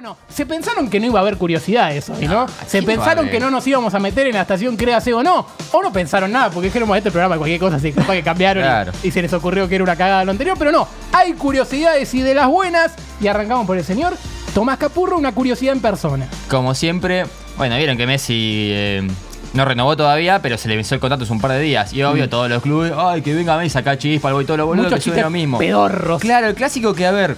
bueno, se pensaron que no iba a haber curiosidades hoy, ¿no? se ¿quién va a pensaron que no nos íbamos a meter en la estación Créase o no. O no pensaron nada, porque dijeron, "Bueno, este programa cualquier cosa, así capaz que cambiaron y- Claro. y, se les ocurrió que era una cagada lo anterior. Pero no, hay curiosidades y de las buenas. Y arrancamos por el señor Tomás Capurro, una curiosidad en persona. Como siempre, bueno, vieron que Messi eh, no renovó todavía, pero se le venció el contrato hace un par de días. Y obvio, todos los clubes, ay, que venga Messi, saca chispa, algo y todo lo boludo, Muchos que suben chistes lo mismo. pedorros. Claro, el clásico que, a ver.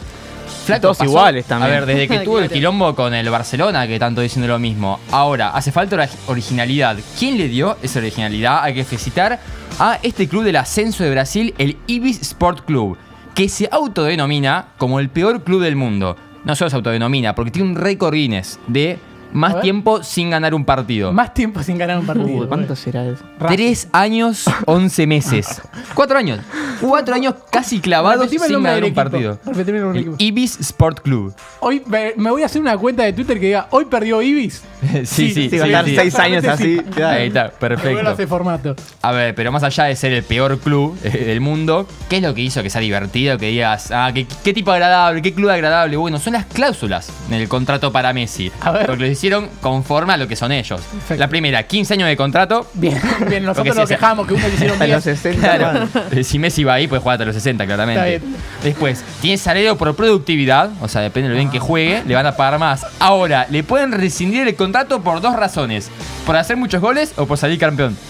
Flaco, Todos iguales también. A ver, desde que tuvo el quilombo con el Barcelona, que tanto diciendo lo mismo. Ahora, hace falta ori- originalidad. ¿Quién le dio esa originalidad? Hay que felicitar a este club del ascenso de Brasil, el Ibis Sport Club, que se autodenomina como el peor club del mundo. No solo se autodenomina, porque tiene un récord Guinness de más tiempo sin ganar un partido. Más tiempo sin ganar un partido. Uy, ¿cuánto será eso? Tres años, once meses. Cuatro años. Cuatro años casi clavados Repetime el sin nombre ganar del un equipo. partido. Repetime el nombre del El equipo. Ibis Sport Club. Hoy me, me voy a hacer una cuenta de Twitter que diga, hoy perdió Ibis. sí, sí, sí. Sí, va a estar sí. seis años así. Ahí está, Me vuelvo a perfecto. ese formato. A ver, pero más allá de ser el peor club eh, del mundo, ¿qué es lo que hizo que sea divertido? Que digas, ah, qué, qué tipo agradable, qué club agradable. Bueno, son las cláusulas en el contrato para Messi. A ver. Porque lo hicieron conforme a lo que son ellos. Perfecto. La primera, 15 años de contrato. Bien, bien, nosotros nos quejamos que uno le hicieron A los 10. 60. Claro. Eh, Si Messi va ahí, puede jugar hasta los 60, claramente. Está bien. Después, tiene salario por productividad, o sea, depende de lo bien que juegue, le van a pagar más. Ahora, le pueden rescindir el contrato por dos razones: por hacer muchos goles o por salir campeón.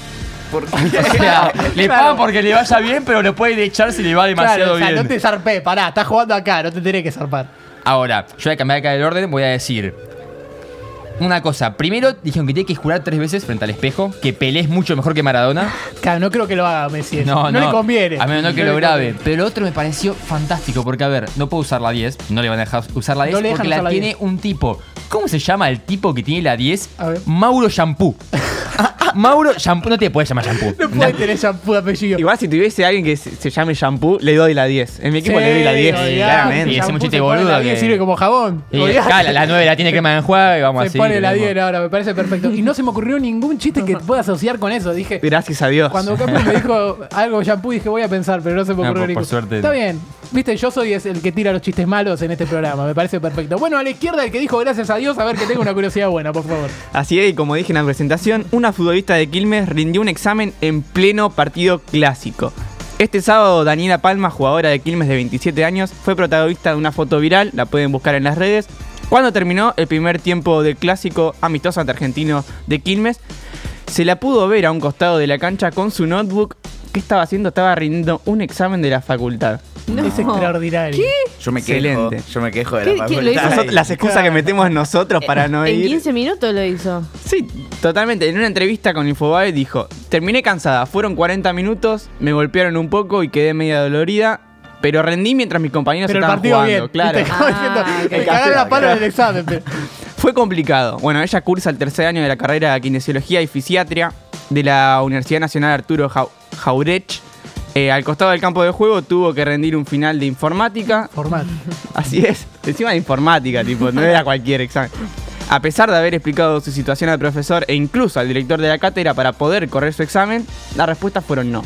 O sea, le Claro. pagan porque le vaya bien, pero lo pueden echar si le va demasiado Claro, o sea, bien. no te zarpé, pará, estás jugando acá, no te tenés que zarpar. Ahora, yo voy a cambiar acá el orden, voy a decir. Una cosa, primero dijeron que tiene que jurar tres veces frente al espejo, que Pelé es mucho mejor que Maradona. Claro, no creo que lo haga Messi. eso. No, no, le conviene. A menos no que le lo grabe. Pero lo otro me pareció fantástico porque, a ver, no puedo usar la 10, no le van a dejar usar la 10 No le dejan porque la la tiene 10. un tipo. ¿Cómo se llama el tipo que tiene la 10? A ver. Mauro Shampoo. Mauro Shampoo, no te puedes llamar Shampoo. No puede tener shampoo de apellido. Igual si tuviese alguien que se, se llame shampoo, le doy la 10. En mi equipo Sí, le doy la 10. olvidate, claramente. Y ese se pone boludo la 10 que- sirve como jabón. Y acá la, la 9 la tiene crema de enjuague y vamos Se así. pone la tenemos. 10 ahora, me parece perfecto. Y no se me ocurrió ningún chiste que pueda asociar con eso. Dije, Gracias a Dios. cuando Capu me dijo algo shampoo, dije voy a pensar, pero no se me No, ocurrió por- ningún. por suerte Está bien. Viste, yo soy el que tira los chistes malos en este programa. Me parece perfecto. Bueno, a la izquierda el que dijo gracias a Dios, a ver que tengo una curiosidad buena, por favor. Así es, y como dije en la presentación, una futbolista de Quilmes rindió un examen en pleno partido clásico. Este sábado, Daniela Palma, jugadora de Quilmes de 27 años, fue protagonista de una foto viral, la pueden buscar en las redes, cuando terminó el primer tiempo del clásico amistoso ante argentino de Quilmes. Se la pudo ver a un costado de la cancha con su notebook. ¿Qué estaba haciendo? Estaba rindiendo un examen de la facultad. No. Es extraordinario. Yo me quejo. Excelente. Yo me quejo de ¿Qué- la qué lo hizo? facultad. Nosot- las excusas que metemos nosotros para no en ir. 15 minutos lo hizo. Sí, totalmente. En una entrevista con Infobae dijo, terminé cansada, fueron 40 minutos, me golpearon un poco y quedé media dolorida, pero rendí mientras mis compañeros Pero el estaban partido jugando. bien. Claro. ¿viste? Como diciendo, Ah, me ok. cagaron la pala Claro. en el examen. pero- Fue complicado. Bueno, ella cursa el tercer año de la carrera de Kinesiología y Fisiatria de la Universidad Nacional Arturo Jau- Jauretsch. Eh, al costado del campo de juego tuvo que rendir un final de informática Formato. Así es, encima de informática, tipo, no era cualquier examen. A pesar de haber explicado su situación al profesor e incluso al director de la cátedra para poder correr su examen, las respuestas fueron no.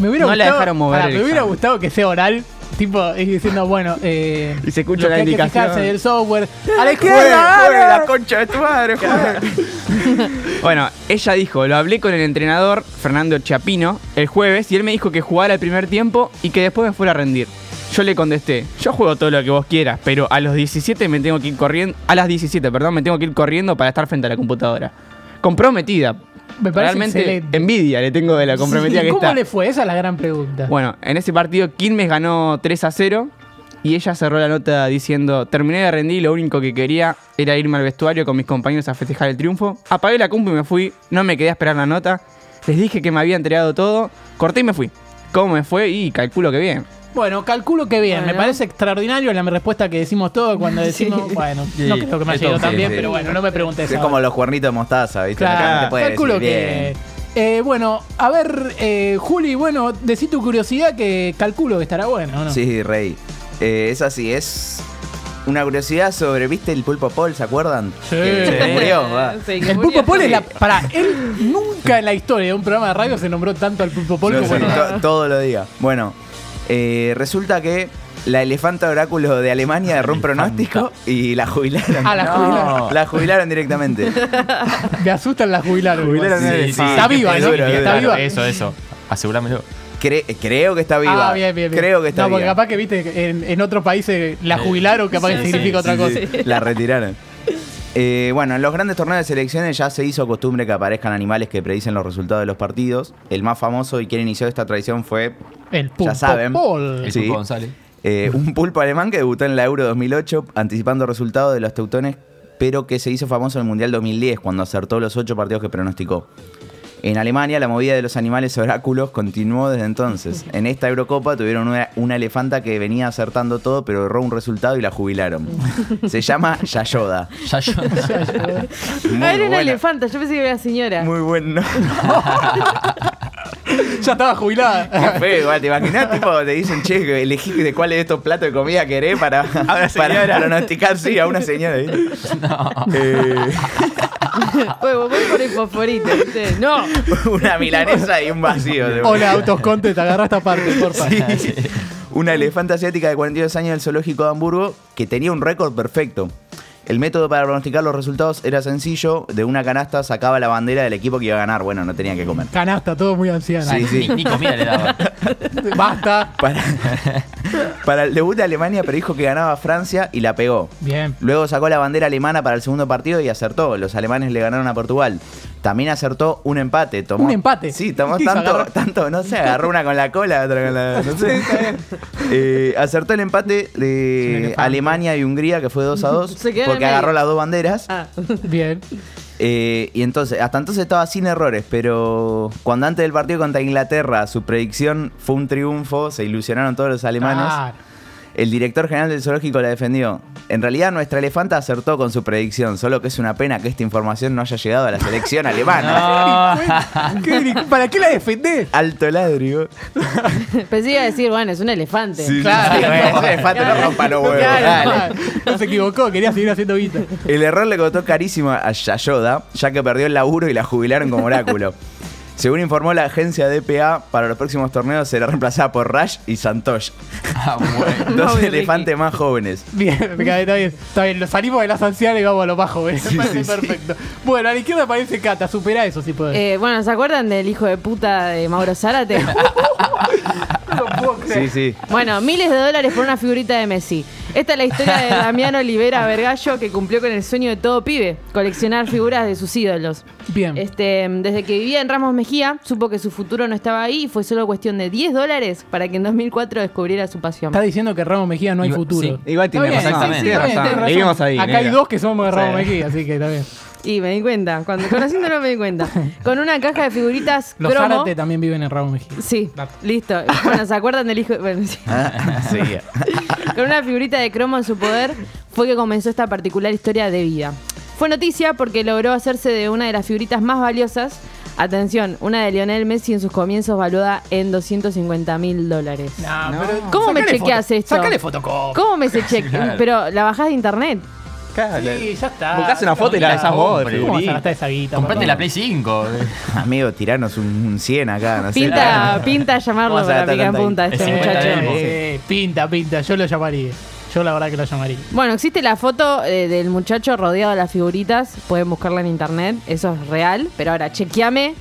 Me hubiera No la gustado, dejaron mover el me hubiera examen. gustado que sea oral. Tipo, y diciendo, bueno, eh, Y se escucha lo la que hay que indicación. fijarse del software. A la izquierda, juegue, la concha de tu madre, juegue. Bueno, ella dijo, lo hablé con el entrenador Fernando Chiapino el jueves y él me dijo que jugara el primer tiempo y que después me fuera a rendir. Yo le contesté, yo juego todo lo que vos quieras, pero a los 17 me tengo que ir corriendo, a las 17, perdón, me tengo que ir corriendo para estar frente a la computadora. Comprometida. Me parece Realmente excelente. envidia le tengo de la comprometida ¿Y que ¿Cómo está. le fue? Esa es la gran pregunta. Bueno, en ese partido Quilmes ganó 3 a 0 y ella cerró la nota diciendo, terminé de rendir y lo único que quería era irme al vestuario con mis compañeros a festejar el triunfo. Apagué la compu y me fui, no me quedé a esperar la nota. Les dije que me había entregado todo, corté y me fui. ¿Cómo me fue? Y calculo que bien. Bueno, calculo que bien. Me parece extraordinario la respuesta que decimos todos cuando decimos, Sí. bueno, Sí, no creo que me haya ido tan sí, bien, sí. pero bueno, no me preguntes Es eso. como los cuernitos de mostaza, ¿viste? La Claro, calculo decir, que. bien. Eh, bueno, a ver, eh, Juli, bueno, decí tu curiosidad que calculo que estará bueno, ¿o ¿no? Sí, rey. Eh, es así, es una curiosidad sobre, ¿viste el pulpo Paul? ¿Se acuerdan? Sí. Que se murió, va. Sí, que El. Pulpo Paul es la. Para, él nunca en la historia de un programa de radio se nombró tanto al Pulpo Paul No como to- todo lo diga. Bueno, eh, resulta que La elefanta oráculo de Alemania erró un pronóstico y la jubilaron. Ah, la No. jubilaron. La jubilaron directamente. Me asustan las jubilaron. Jubilaron Sí, sí, Está viva, ¿no? duro, es Está duro. viva. Eso, eso. Asegurámelo. Cre- creo que está viva. Ah, bien, bien, bien. Creo que está No, porque viva. capaz que, viste, en, en otros países la jubilaron, capaz que Sí, significa sí, otra Sí, cosa. sí, La retiraron. Eh, bueno, en los grandes torneos de selecciones ya se hizo costumbre que aparezcan animales que predicen los resultados de los partidos. El más famoso y quien inició esta tradición fue El pulpo saben. Paul. El Sí. Pulpo González. eh, un pulpo alemán que debutó en la Euro 2008 anticipando resultados de los teutones, pero que se hizo famoso en el Mundial 2010 cuando acertó los ocho partidos que pronosticó. En Alemania, la movida de los animales oráculos continuó desde entonces. En esta Eurocopa tuvieron una, una elefanta que venía acertando todo, pero erró un resultado y la jubilaron. Se llama Yayoda. Ya yo. Muy Ah, era una elefanta, yo pensé que era una señora. Muy bueno. Ya estaba jubilada. Fue igual, ¿te imaginas? Tipo, te dicen, che, elegí de cuál de estos platos de comida querés para, para pronosticar, sí, a una señora. ¿eh? Eh, Bueno, voy por el fosforito, ¿viste? No. una milanesa y un vacío. de- Hola, Autosconte, te agarra esta parte, porfa. Sí. Una elefanta asiática de 42 años del zoológico de Hamburgo que tenía un récord perfecto. El método para pronosticar los resultados era sencillo. De una canasta sacaba la bandera del equipo que iba a ganar. Bueno, no tenía que comer. Canasta, todo muy anciano. Sí, sí. Ni, ni comida le daba. Basta. Para, para el debut de Alemania predijo que ganaba Francia y la pegó. Bien. Luego sacó la bandera alemana para el segundo partido y acertó. Los alemanes le ganaron a Portugal. También acertó un empate. Tomó, ¿Un empate? Sí, tomó tanto, tanto, no sé, agarró una con la cola, otra con la. No sé. Eh, acertó el empate de. Alemania y Hungría, que fue 2 a 2. Se quedó en el porque agarró las dos banderas. Ah. Bien. Eh, y entonces, hasta entonces estaba sin errores, pero cuando antes del partido contra Inglaterra su predicción fue un triunfo, se ilusionaron todos los alemanes. El director general del zoológico la defendió. En realidad nuestra elefanta acertó con su predicción, solo que es una pena que esta información no haya llegado a la selección alemana. ¿Qué- ¿Para qué la defendés? Alto ladrio. Pensé que iba a decir, bueno, es un elefante. Claro. Sí, bueno, ese elefante no rompa los huevos. Claro, dale. no se equivocó, quería seguir haciendo guita. El error le costó carísimo a Yayoda, ya que perdió el laburo y la jubilaron como oráculo. Según informó la agencia DPA, para los próximos torneos será reemplazada por Rash y Santosh, Ah, bueno. dos Ricky. elefantes más jóvenes. Bien, me cae, está bien. Está bien, salimos de las ancianas y vamos a los más jóvenes. Me parece perfecto. Bueno, a la izquierda aparece Cata, supera eso si podés. Eh, bueno, ¿se acuerdan del hijo de puta de Mauro Zárate? no puedo creer. Sí, sí. Bueno, miles de dólares por una figurita de Messi. Esta es la historia de Damián Olivera Vergallo que cumplió con el sueño de todo pibe, coleccionar figuras de sus ídolos. Bien. Este, desde que vivía en Ramos Mejía, supo que su futuro no estaba ahí y fue solo cuestión de 10 dólares para que en 2004 descubriera su pasión. Está diciendo que Ramos Mejía no hay Iba- futuro. sí. Igual tiene bien, bien, ahí. Acá hay dos que somos de Ramos Sí. Mejía, así que está bien. Y me di cuenta, cuando conociéndolo me di cuenta. Con una caja de figuritas Los cromo. Zárate también viven en Ramos Mejía. Sí, Dato. listo. Bueno, ¿se acuerdan del hijo? Bueno, sí. Ah, sí. Con una figurita de cromo en su poder fue que comenzó esta particular historia de vida. Fue noticia porque logró hacerse de una de las figuritas más valiosas. Atención, una de Lionel Messi en sus comienzos valuada en 250 mil dólares. No, No. pero ¿Cómo me chequeas foto- esto? Sacale fotocopia. ¿Cómo me se cheque? Claro. Pero la bajás de internet. Claro, Sí, ya está. Buscás una foto y la besás vos. compre. ¿Cómo vas a figurín. gastar esa guita? Comprate la Play 5. Amigo, tiranos un, un 100 acá, no sé. Pinta, pinta llamarlo para picar en punta este Es 50 muchacho. Sí, pinta, pinta. Yo lo llamaría. Yo la verdad que lo llamaría. Bueno, existe la foto eh, del muchacho rodeado de las figuritas. Pueden buscarla en internet. Eso es real. Pero ahora, chequeame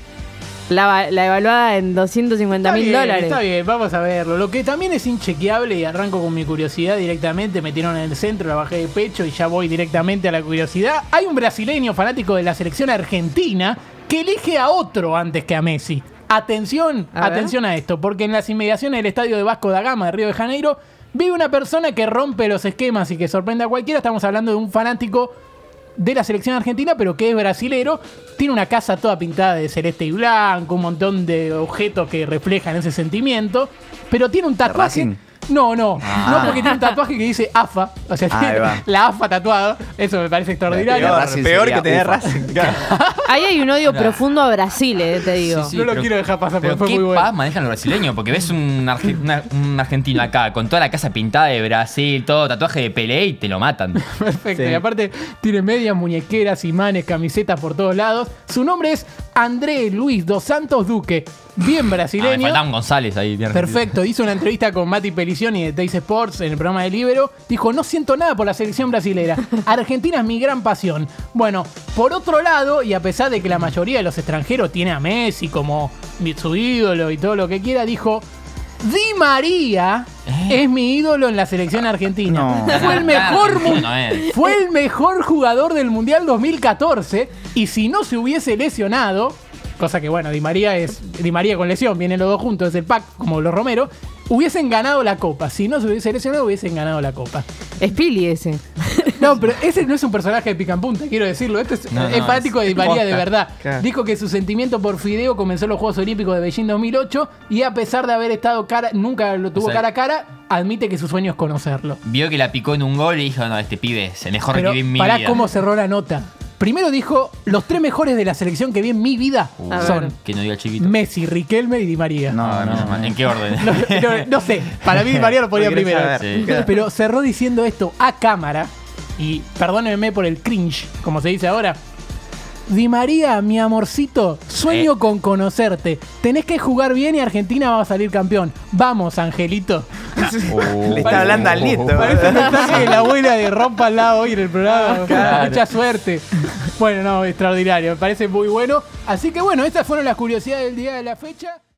la, va- la evaluada en 250 Está mil dólares. Está bien, vamos a verlo. Lo que también es inchequeable y arranco con mi curiosidad directamente, me tiraron en el centro, la bajé de pecho y ya voy directamente a la curiosidad. Hay un brasileño fanático de la selección argentina que elige a otro antes que a Messi. Atención, A atención a esto, porque en las inmediaciones del estadio de Vasco da Gama de Río de Janeiro vive una persona que rompe los esquemas y que sorprende a cualquiera. Estamos hablando de un fanático de la selección argentina, pero que es brasilero. Tiene una casa toda pintada de celeste y blanco, un montón de objetos que reflejan ese sentimiento. Pero tiene un tatuaje. No, no, no porque tiene un tatuaje que dice AFA, o sea, Ah, tiene la AFA tatuado, eso me parece extraordinario. Peor, que tener. Racing. Ahí hay un odio profundo a Brasil, eh, te digo. Sí, sí. no lo pero- quiero dejar pasar porque Pero fue qué muy bueno. paz manejan los brasileños, porque ves un, arge- una- un argentino acá con toda la casa pintada de Brasil, todo tatuaje de Pelé y te lo matan. Perfecto. Sí. Y aparte tiene medias, muñequeras, imanes, camisetas por todos lados. Su nombre es André Luis dos Santos Duque, bien Ah, me brasileño. faltaba un González ahí. bien Perfecto, hizo una entrevista con Mati Pelicioni de Teis Sports en el programa de Libero. Dijo, no siento nada por la selección brasilera. Argentina es mi gran pasión. Bueno, por otro lado, y a pesar de que la mayoría de los extranjeros tiene a Messi como su ídolo y todo lo que quiera, dijo, Di María es mi ídolo en la selección argentina. No. Fue el mejor fue el mejor jugador del Mundial 2014 y si no se hubiese lesionado, cosa que bueno, Di María es Di María con lesión, vienen los dos juntos, es el pack como los Romero, hubiesen ganado la copa. Si no se hubiese lesionado, hubiesen ganado la copa. Es Pili ese. No, pero ese no es un personaje de pica en punta, quiero decirlo. Este es, No, es de Di María de verdad. Claro. Dijo que su sentimiento por Fideo comenzó en los Juegos Olímpicos de Beijing 2008 y a pesar de haber estado cara, nunca lo tuvo O sea, cara a cara, admite que su sueño es conocerlo. Vio que la picó en un gol y dijo, no, este pibe es el mejor Pero que vi en mi pará vida. cómo cerró la nota. Primero dijo, los tres mejores de la selección que vi en mi vida Uh, A son ver. Que no diga el chiquito. Messi, Riquelme y Di María. No, Ah, no, no. ¿En qué orden? No, no- no sé, para mí Di María lo ponía querés primero. saber. Sí. Pero cerró diciendo esto a cámara, y perdónenme por el cringe, como se dice ahora. Di María, mi amorcito, sueño Eh. con conocerte. Tenés que jugar bien y Argentina va a salir campeón. Vamos, Angelito. Uh. Le está hablando al nieto. Parece el mensaje de la abuela de rompa al lado hoy en el programa. Claro. Mucha suerte. Bueno, no, extraordinario. Me parece muy bueno. Así que bueno, estas fueron las curiosidades del día de la fecha.